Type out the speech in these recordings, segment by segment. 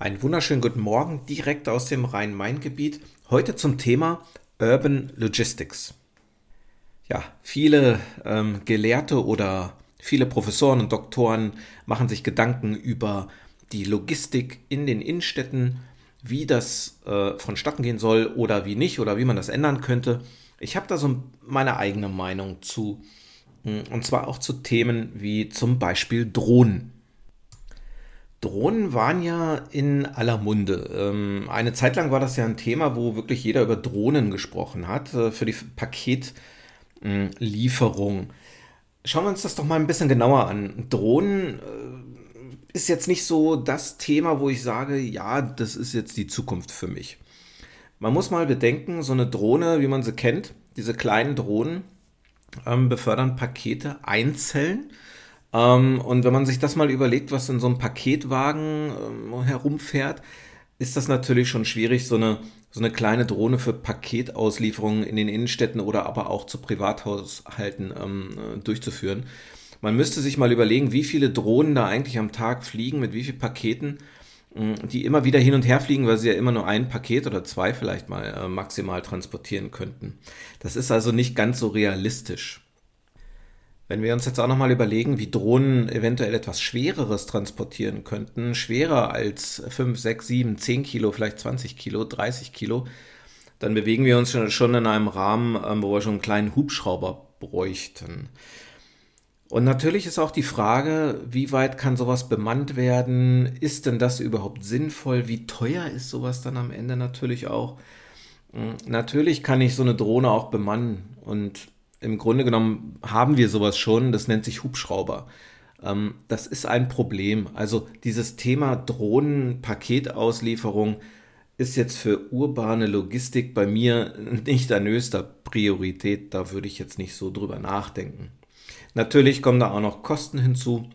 Einen wunderschönen guten Morgen direkt aus dem Rhein-Main-Gebiet. Heute zum Thema Urban Logistics. Ja, viele ähm, Gelehrte oder viele Professoren und Doktoren machen sich Gedanken über die Logistik in den Innenstädten, wie das äh, vonstatten gehen soll oder wie nicht oder wie man das ändern könnte. Ich habe da so meine eigene Meinung zu. Hm, und zwar auch zu Themen wie zum Beispiel Drohnen. Drohnen waren ja in aller Munde. Ähm, eine Zeit lang war das ja ein Thema, wo wirklich jeder über Drohnen gesprochen hat, äh, für die Paketlieferung. Schauen wir uns das doch mal ein bisschen genauer an. Drohnen äh, ist jetzt nicht so das Thema, wo ich sage, ja, das ist jetzt die Zukunft für mich. Man muss mal bedenken, so eine Drohne, wie man sie kennt, diese kleinen Drohnen ähm, befördern Pakete einzeln ähm, und wenn man sich das mal überlegt, was in so einem Paketwagen ähm, herumfährt, ist das natürlich schon schwierig, so eine, so eine kleine Drohne für Paketauslieferungen in den Innenstädten oder aber auch zu Privathaushalten ähm, äh, durchzuführen. Man müsste sich mal überlegen, wie viele Drohnen da eigentlich am Tag fliegen, mit wie vielen Paketen, ähm, die immer wieder hin und her fliegen, weil sie ja immer nur ein Paket oder zwei vielleicht mal äh, maximal transportieren könnten. Das ist also nicht ganz so realistisch. Wenn wir uns jetzt auch nochmal überlegen, wie Drohnen eventuell etwas Schwereres transportieren könnten, schwerer als 5, 6, 7, 10 Kilo, vielleicht 20 Kilo, 30 Kilo, dann bewegen wir uns schon in einem Rahmen, ähm, wo wir schon einen kleinen Hubschrauber bräuchten. Und natürlich ist auch die Frage, wie weit kann sowas bemannt werden? Ist denn das überhaupt sinnvoll? Wie teuer ist sowas dann am Ende natürlich auch? Hm, natürlich kann ich so eine Drohne auch bemannen und im Grunde genommen haben wir sowas schon, das nennt sich Hubschrauber. Ähm, das ist ein Problem. Also dieses Thema Drohnen-Paketauslieferung ist jetzt für urbane Logistik bei mir nicht an höchster Priorität. Da würde ich jetzt nicht so drüber nachdenken. Natürlich kommen da auch noch Kosten hinzu.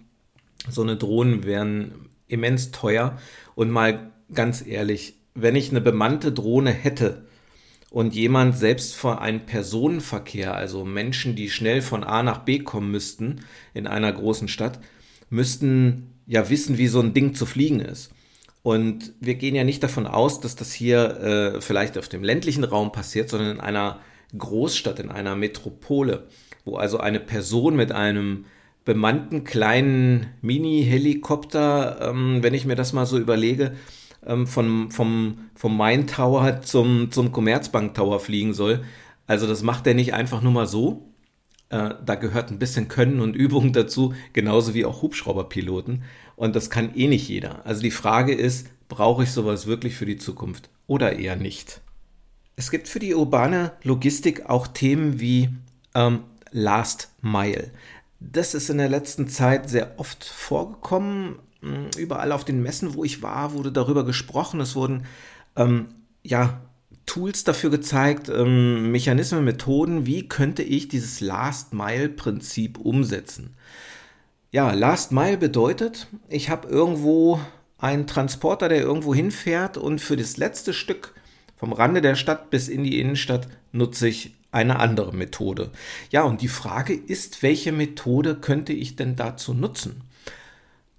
So eine Drohnen wären immens teuer. Und mal ganz ehrlich, wenn ich eine bemannte Drohne hätte, und jemand selbst vor einem Personenverkehr, also Menschen, die schnell von A nach B kommen müssten in einer großen Stadt, müssten ja wissen, wie so ein Ding zu fliegen ist. Und wir gehen ja nicht davon aus, dass das hier äh, vielleicht auf dem ländlichen Raum passiert, sondern in einer Großstadt, in einer Metropole, wo also eine Person mit einem bemannten kleinen Mini-Helikopter, ähm, wenn ich mir das mal so überlege, ähm, von, vom, vom Main Tower zum, zum Commerzbank Tower fliegen soll. Also das macht er nicht einfach nur mal so. Äh, da gehört ein bisschen Können und Übung dazu, genauso wie auch Hubschrauberpiloten. Und das kann eh nicht jeder. Also die Frage ist, brauche ich sowas wirklich für die Zukunft oder eher nicht? Es gibt für die urbane Logistik auch Themen wie ähm, Last Mile. Das ist in der letzten Zeit sehr oft vorgekommen, überall auf den Messen, wo ich war, wurde darüber gesprochen. Es wurden ähm, ja Tools dafür gezeigt, ähm, Mechanismen, Methoden, wie könnte ich dieses Last-Mile-Prinzip umsetzen. Ja, Last Mile bedeutet, ich habe irgendwo einen Transporter, der irgendwo hinfährt und für das letzte Stück vom Rande der Stadt bis in die Innenstadt nutze ich eine andere Methode. Ja, und die Frage ist, welche Methode könnte ich denn dazu nutzen?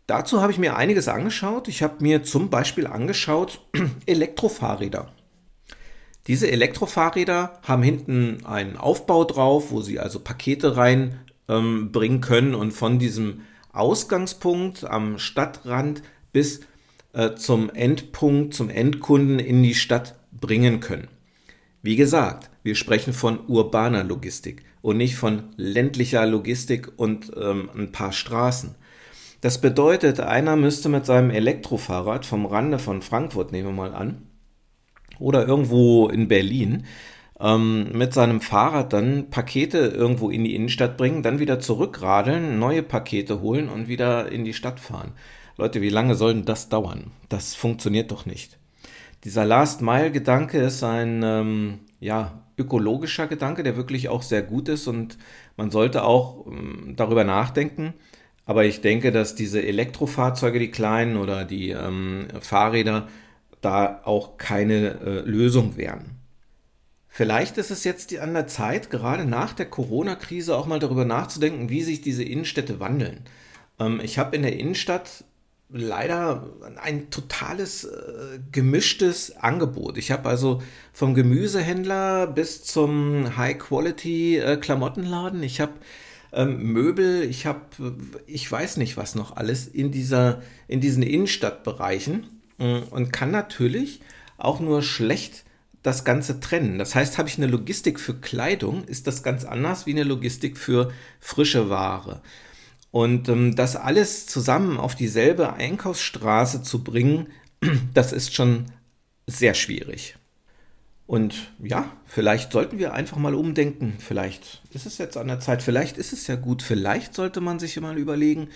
Dazu habe ich mir einiges angeschaut. Ich habe mir zum Beispiel angeschaut Elektrofahrräder. Diese Elektrofahrräder haben hinten einen Aufbau drauf, wo sie also Pakete reinbringen ähm, können und von diesem Ausgangspunkt am Stadtrand bis äh, zum Endpunkt, zum Endkunden in die Stadt bringen können. Wie gesagt, wir sprechen von urbaner Logistik und nicht von ländlicher Logistik und ähm, ein paar Straßen. Das bedeutet, einer müsste mit seinem Elektrofahrrad vom Rande von Frankfurt, nehmen wir mal an, oder irgendwo in Berlin, ähm, mit seinem Fahrrad dann Pakete irgendwo in die Innenstadt bringen, dann wieder zurückradeln, neue Pakete holen und wieder in die Stadt fahren. Leute, wie lange soll denn das dauern? Das funktioniert doch nicht. Dieser Last-Mile-Gedanke ist ein ähm, ja, ökologischer Gedanke, der wirklich auch sehr gut ist und man sollte auch ähm, darüber nachdenken, aber ich denke, dass diese Elektrofahrzeuge, die kleinen oder die ähm, Fahrräder, da auch keine äh, Lösung wären. Vielleicht ist es jetzt an der Zeit, gerade nach der Corona-Krise auch mal darüber nachzudenken, wie sich diese Innenstädte wandeln. Ähm, ich habe in der Innenstadt leider ein totales äh, gemischtes Angebot. Ich habe also vom Gemüsehändler bis zum High-Quality-Klamottenladen, äh, ich habe ähm, Möbel, ich habe, ich weiß nicht was noch alles in, dieser, in diesen Innenstadtbereichen äh, und kann natürlich auch nur schlecht das Ganze trennen. Das heißt, habe ich eine Logistik für Kleidung, ist das ganz anders wie eine Logistik für frische Ware. Und ähm, das alles zusammen auf dieselbe Einkaufsstraße zu bringen, das ist schon sehr schwierig. Und ja, vielleicht sollten wir einfach mal umdenken. Vielleicht ist es jetzt an der Zeit, vielleicht ist es ja gut, vielleicht sollte man sich mal überlegen,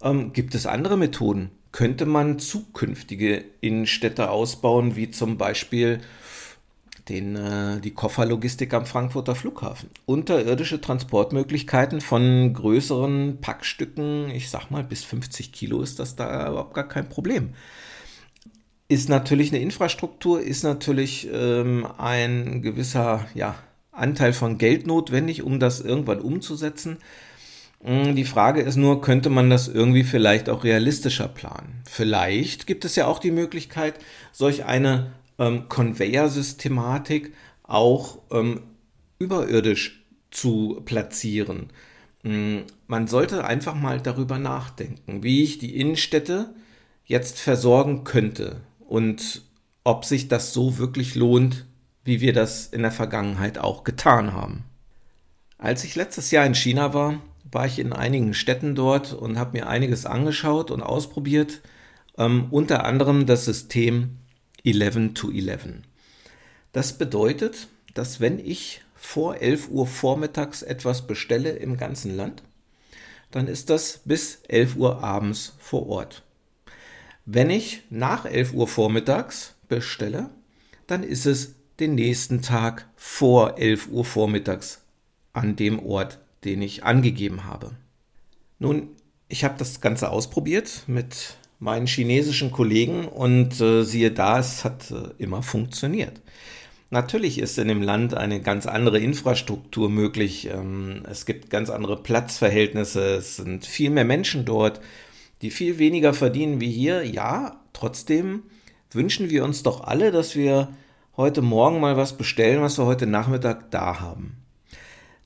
ähm, gibt es andere Methoden? Könnte man zukünftige Innenstädte ausbauen, wie zum Beispiel den, äh, die Kofferlogistik am Frankfurter Flughafen. Unterirdische Transportmöglichkeiten von größeren Packstücken, ich sag mal bis 50 Kilo ist das da überhaupt gar kein Problem. Ist natürlich eine Infrastruktur, ist natürlich ähm, ein gewisser ja, Anteil von Geld notwendig, um das irgendwann umzusetzen. Hm, die Frage ist nur, könnte man das irgendwie vielleicht auch realistischer planen? Vielleicht gibt es ja auch die Möglichkeit, solch eine ähm, Conveyor-Systematik auch ähm, überirdisch zu platzieren. Mm, man sollte einfach mal darüber nachdenken, wie ich die Innenstädte jetzt versorgen könnte und ob sich das so wirklich lohnt, wie wir das in der Vergangenheit auch getan haben. Als ich letztes Jahr in China war, war ich in einigen Städten dort und habe mir einiges angeschaut und ausprobiert, ähm, unter anderem das System 11 to 11. Das bedeutet, dass wenn ich vor 11 Uhr vormittags etwas bestelle im ganzen Land, dann ist das bis 11 Uhr abends vor Ort. Wenn ich nach 11 Uhr vormittags bestelle, dann ist es den nächsten Tag vor 11 Uhr vormittags an dem Ort, den ich angegeben habe. Nun, ich habe das Ganze ausprobiert mit meinen chinesischen Kollegen und äh, siehe da, es hat äh, immer funktioniert. Natürlich ist in dem Land eine ganz andere Infrastruktur möglich. Ähm, es gibt ganz andere Platzverhältnisse. Es sind viel mehr Menschen dort, die viel weniger verdienen wie hier. Ja, trotzdem wünschen wir uns doch alle, dass wir heute Morgen mal was bestellen, was wir heute Nachmittag da haben.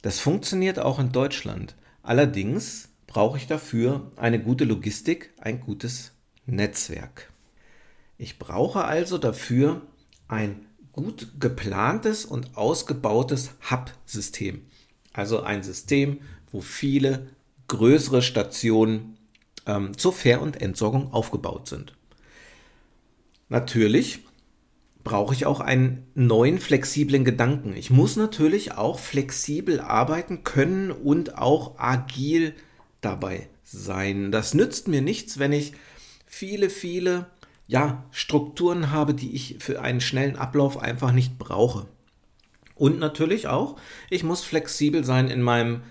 Das funktioniert auch in Deutschland. Allerdings brauche ich dafür eine gute Logistik, ein gutes Netzwerk. Ich brauche also dafür ein gut geplantes und ausgebautes Hub-System. Also ein System, wo viele größere Stationen ähm, zur Ver- und Entsorgung aufgebaut sind. Natürlich brauche ich auch einen neuen flexiblen Gedanken. Ich muss natürlich auch flexibel arbeiten können und auch agil dabei sein. Das nützt mir nichts, wenn ich viele, viele ja, Strukturen habe, die ich für einen schnellen Ablauf einfach nicht brauche. Und natürlich auch, ich muss flexibel sein in, meinem,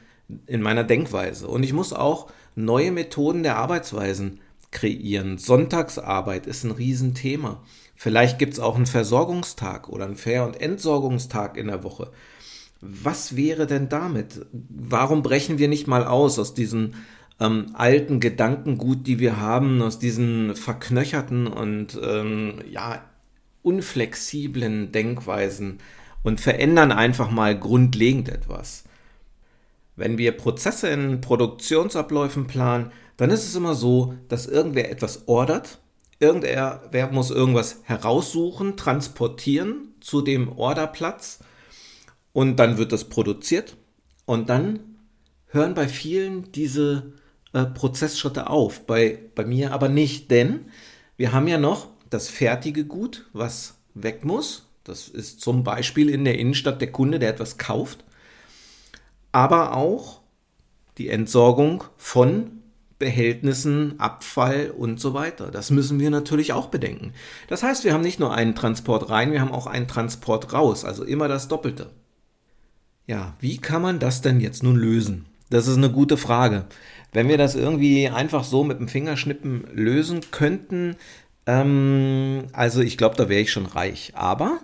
in meiner Denkweise. Und ich muss auch neue Methoden der Arbeitsweisen kreieren. Sonntagsarbeit ist ein Riesenthema. Vielleicht gibt es auch einen Versorgungstag oder einen Fair- und Entsorgungstag in der Woche. Was wäre denn damit? Warum brechen wir nicht mal aus aus diesen ähm, alten Gedankengut, die wir haben, aus diesen verknöcherten und ähm, ja, unflexiblen Denkweisen und verändern einfach mal grundlegend etwas. Wenn wir Prozesse in Produktionsabläufen planen, dann ist es immer so, dass irgendwer etwas ordert, irgendwer muss irgendwas heraussuchen, transportieren zu dem Orderplatz. Und dann wird das produziert. Und dann hören bei vielen diese äh, Prozessschritte auf, bei, bei mir aber nicht, denn wir haben ja noch das fertige Gut, was weg muss. Das ist zum Beispiel in der Innenstadt der Kunde, der etwas kauft, aber auch die Entsorgung von Behältnissen, Abfall und so weiter. Das müssen wir natürlich auch bedenken. Das heißt, wir haben nicht nur einen Transport rein, wir haben auch einen Transport raus, also immer das Doppelte. Ja, wie kann man das denn jetzt nun lösen? Das ist eine gute Frage. Wenn wir das irgendwie einfach so mit dem Fingerschnippen lösen könnten, ähm, also ich glaube, da wäre ich schon reich. Aber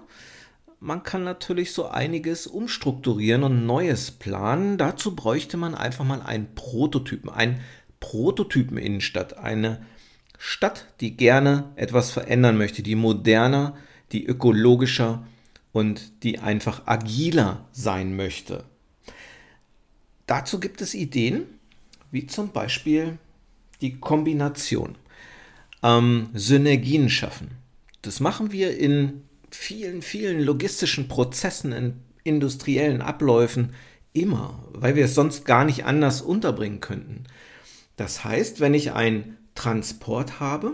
man kann natürlich so einiges umstrukturieren und Neues planen. Dazu bräuchte man einfach mal einen Prototypen, einen Prototypen-Innenstadt, eine Stadt, die gerne etwas verändern möchte, die moderner, die ökologischer und die einfach agiler sein möchte. Dazu gibt es Ideen, wie zum Beispiel die Kombination. Ähm, Synergien schaffen. Das machen wir in vielen, vielen logistischen Prozessen, in industriellen Abläufen immer, weil wir es sonst gar nicht anders unterbringen könnten. Das heißt, wenn ich einen Transport habe,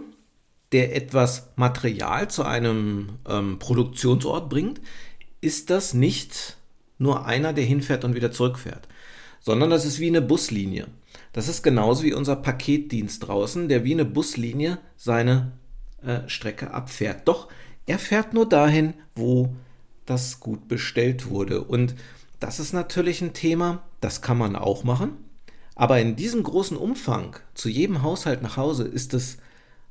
der etwas Material zu einem ähm, Produktionsort bringt, ist das nicht nur einer, der hinfährt und wieder zurückfährt, sondern das ist wie eine Buslinie. Das ist genauso wie unser Paketdienst draußen, der wie eine Buslinie seine äh, Strecke abfährt. Doch er fährt nur dahin, wo das gut bestellt wurde. Und das ist natürlich ein Thema, das kann man auch machen. Aber in diesem großen Umfang zu jedem Haushalt nach Hause ist es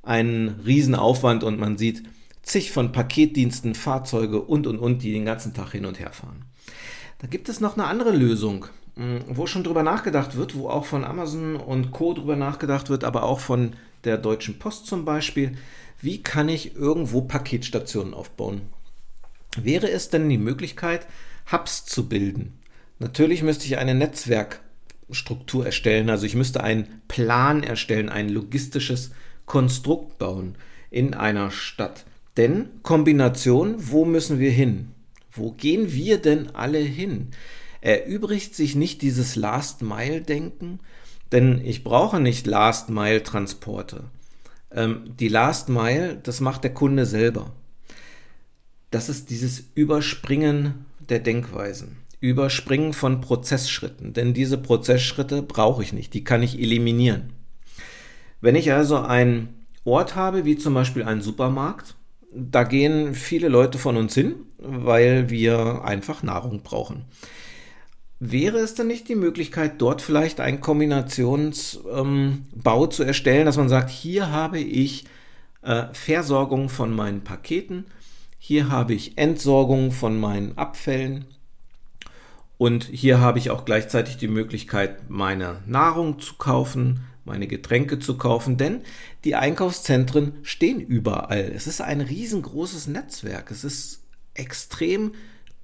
ein Riesenaufwand und man sieht zig von Paketdiensten, Fahrzeuge und und und, die den ganzen Tag hin und her fahren. Da gibt es noch eine andere Lösung, hm, wo schon drüber nachgedacht wird, wo auch von Amazon und Co. drüber nachgedacht wird, aber auch von der Deutschen Post zum Beispiel. Wie kann ich irgendwo Paketstationen aufbauen? Wäre es denn die Möglichkeit, Hubs zu bilden? Natürlich müsste ich eine Netzwerkstruktur erstellen, also ich müsste einen Plan erstellen, ein logistisches Konstrukt bauen in einer Stadt. Denn Kombination, wo müssen wir hin? Wo gehen wir denn alle hin? Erübrigt sich nicht dieses Last-Mile-Denken? Denn ich brauche nicht Last-Mile-Transporte. Ähm, die Last Mile, das macht der Kunde selber. Das ist dieses Überspringen der Denkweisen. Überspringen von Prozessschritten. Denn diese Prozessschritte brauche ich nicht. Die kann ich eliminieren. Wenn ich also einen Ort habe, wie zum Beispiel einen Supermarkt, da gehen viele Leute von uns hin, weil wir einfach Nahrung brauchen. Wäre es denn nicht die Möglichkeit, dort vielleicht einen Kombinationsbau ähm, zu erstellen, dass man sagt, hier habe ich äh, Versorgung von meinen Paketen, hier habe ich Entsorgung von meinen Abfällen und hier habe ich auch gleichzeitig die Möglichkeit, meine Nahrung zu kaufen, meine Getränke zu kaufen, denn die Einkaufszentren stehen überall. Es ist ein riesengroßes Netzwerk. Es ist extrem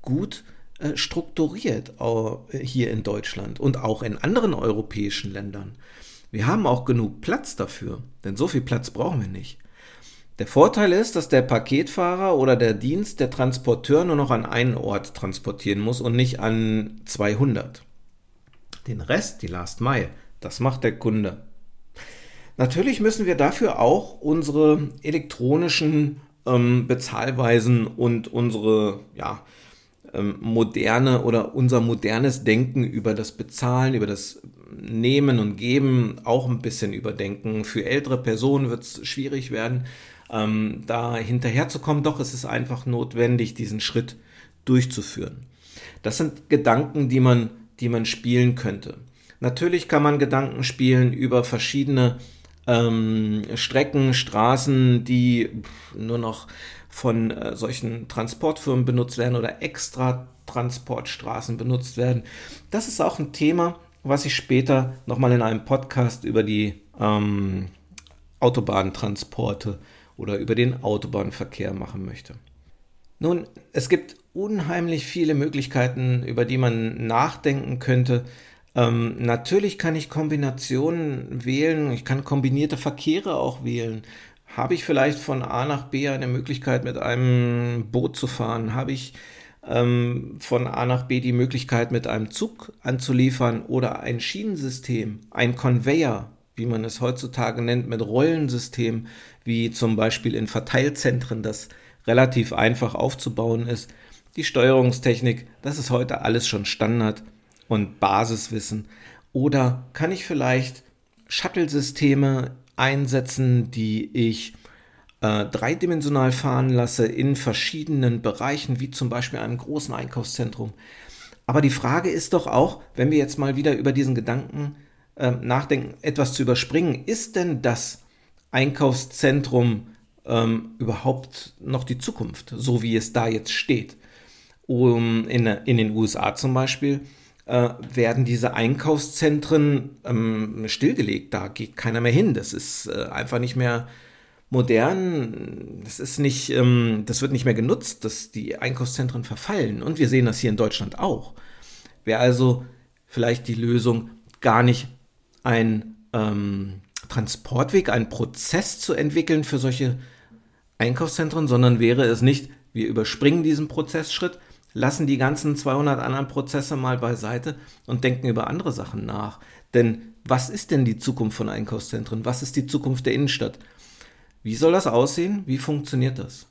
gut äh, strukturiert hier in Deutschland und auch in anderen europäischen Ländern. Wir haben auch genug Platz dafür, denn so viel Platz brauchen wir nicht. Der Vorteil ist, dass der Paketfahrer oder der Dienst, der Transporteur nur noch an einen Ort transportieren muss und nicht an 200. Den Rest, die Last Mile, das macht der Kunde. Natürlich müssen wir dafür auch unsere elektronischen ähm, Bezahlweisen und unsere ja, moderne oder unser modernes Denken über das Bezahlen, über das Nehmen und Geben auch ein bisschen überdenken. Für ältere Personen wird es schwierig werden, ähm, da hinterherzukommen. Doch es ist einfach notwendig, diesen Schritt durchzuführen. Das sind Gedanken, die man, die man spielen könnte. Natürlich kann man Gedanken spielen über verschiedene ähm, Strecken, Straßen, die nur noch von äh, solchen Transportfirmen benutzt werden oder extra Transportstraßen benutzt werden. Das ist auch ein Thema, was ich später nochmal in einem Podcast über die ähm, Autobahntransporte oder über den Autobahnverkehr machen möchte. Nun, es gibt unheimlich viele Möglichkeiten, über die man nachdenken könnte, ähm, natürlich kann ich Kombinationen wählen, ich kann kombinierte Verkehre auch wählen. Habe ich vielleicht von A nach B eine Möglichkeit, mit einem Boot zu fahren? Habe ich ähm, von A nach B die Möglichkeit, mit einem Zug anzuliefern oder ein Schienensystem, ein Conveyor, wie man es heutzutage nennt, mit Rollensystem, wie zum Beispiel in Verteilzentren, das relativ einfach aufzubauen ist. Die Steuerungstechnik, das ist heute alles schon Standard und Basiswissen? Oder kann ich vielleicht Shuttle-Systeme einsetzen, die ich äh, dreidimensional fahren lasse in verschiedenen Bereichen, wie zum Beispiel einem großen Einkaufszentrum? Aber die Frage ist doch auch, wenn wir jetzt mal wieder über diesen Gedanken äh, nachdenken, etwas zu überspringen, ist denn das Einkaufszentrum ähm, überhaupt noch die Zukunft, so wie es da jetzt steht? Um, in, in den USA zum Beispiel äh, werden diese Einkaufszentren ähm, stillgelegt. Da geht keiner mehr hin. Das ist äh, einfach nicht mehr modern. Das ist nicht, ähm, das wird nicht mehr genutzt, dass die Einkaufszentren verfallen. Und wir sehen das hier in Deutschland auch. Wäre also vielleicht die Lösung, gar nicht ein ähm, Transportweg, einen Prozess zu entwickeln für solche Einkaufszentren, sondern wäre es nicht, wir überspringen diesen Prozessschritt, lassen die ganzen 200 anderen Prozesse mal beiseite und denken über andere Sachen nach. Denn was ist denn die Zukunft von Einkaufszentren? Was ist die Zukunft der Innenstadt? Wie soll das aussehen? Wie funktioniert das?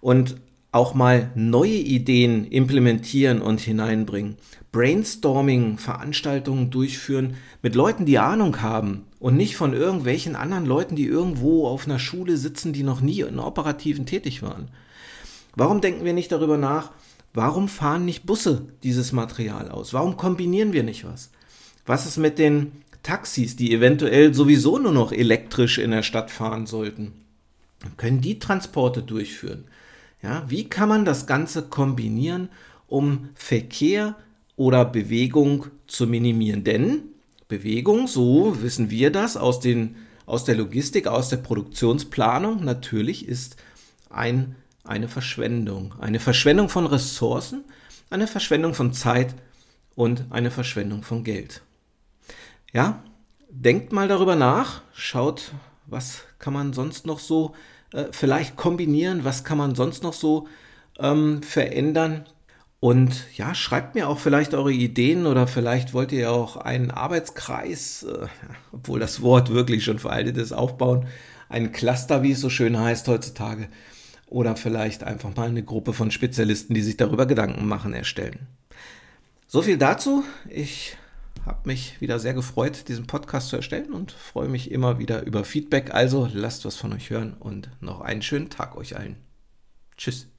Und auch mal neue Ideen implementieren und hineinbringen. Brainstorming, Veranstaltungen durchführen mit Leuten, die Ahnung haben und nicht von irgendwelchen anderen Leuten, die irgendwo auf einer Schule sitzen, die noch nie in Operativen tätig waren. Warum denken wir nicht darüber nach, warum fahren nicht Busse dieses Material aus? Warum kombinieren wir nicht was? Was ist mit den Taxis, die eventuell sowieso nur noch elektrisch in der Stadt fahren sollten? Können die Transporte durchführen? Ja, wie kann man das Ganze kombinieren, um Verkehr oder Bewegung zu minimieren? Denn Bewegung, so wissen wir das aus, den, aus der Logistik, aus der Produktionsplanung, natürlich ist ein, eine Verschwendung. Eine Verschwendung von Ressourcen, eine Verschwendung von Zeit und eine Verschwendung von Geld. Ja, denkt mal darüber nach, schaut, was kann man sonst noch so äh, vielleicht kombinieren? Was kann man sonst noch so ähm, verändern? Und ja, schreibt mir auch vielleicht eure Ideen oder vielleicht wollt ihr auch einen Arbeitskreis, äh, obwohl das Wort wirklich schon veraltet ist, aufbauen. Ein Cluster, wie es so schön heißt heutzutage. Oder vielleicht einfach mal eine Gruppe von Spezialisten, die sich darüber Gedanken machen, erstellen. So viel dazu. Ich habe mich wieder sehr gefreut, diesen Podcast zu erstellen und freue mich immer wieder über Feedback. Also lasst was von euch hören und noch einen schönen Tag euch allen. Tschüss.